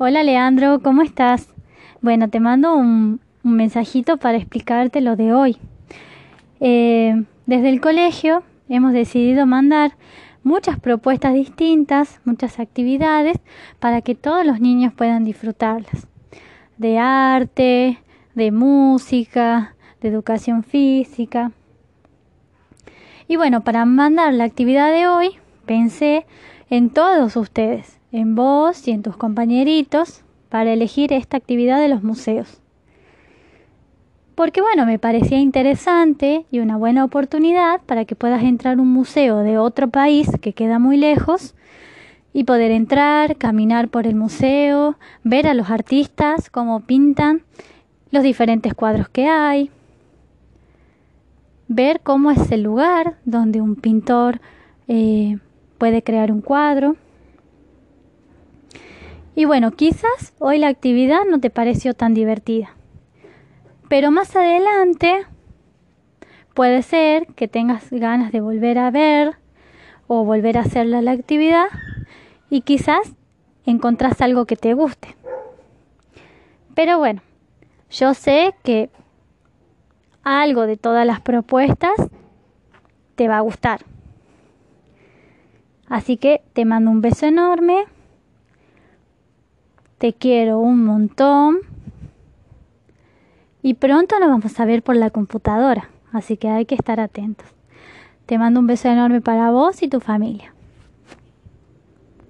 Hola Leandro, ¿cómo estás? Bueno, te mando un, mensajito para explicarte lo de hoy. Eh, desde el colegio hemos decidido mandar muchas propuestas distintas, muchas actividades para que todos los niños puedan disfrutarlas. De arte, de música, de educación física. Y bueno, para mandar la actividad de hoy, pensé en todos ustedes, en vos y en tus compañeritos, para elegir esta actividad de los museos. Porque bueno, me parecía interesante y una buena oportunidad para que puedas entrar a un museo de otro país que queda muy lejos y poder entrar, caminar por el museo, ver a los artistas cómo pintan los diferentes cuadros que hay, ver cómo es el lugar donde un pintor eh, puede crear un cuadro. Y bueno, quizás hoy la actividad no te pareció tan divertida, pero más adelante puede ser que tengas ganas de volver a ver o volver a hacer la actividad y quizás encontrás algo que te guste. Pero bueno, yo sé que algo de todas las propuestas te va a gustar. Así que te mando un beso enorme. Te quiero un montón. Y pronto nos vamos a ver por la computadora. Así que hay que estar atentos. Te mando un beso enorme para vos y tu familia.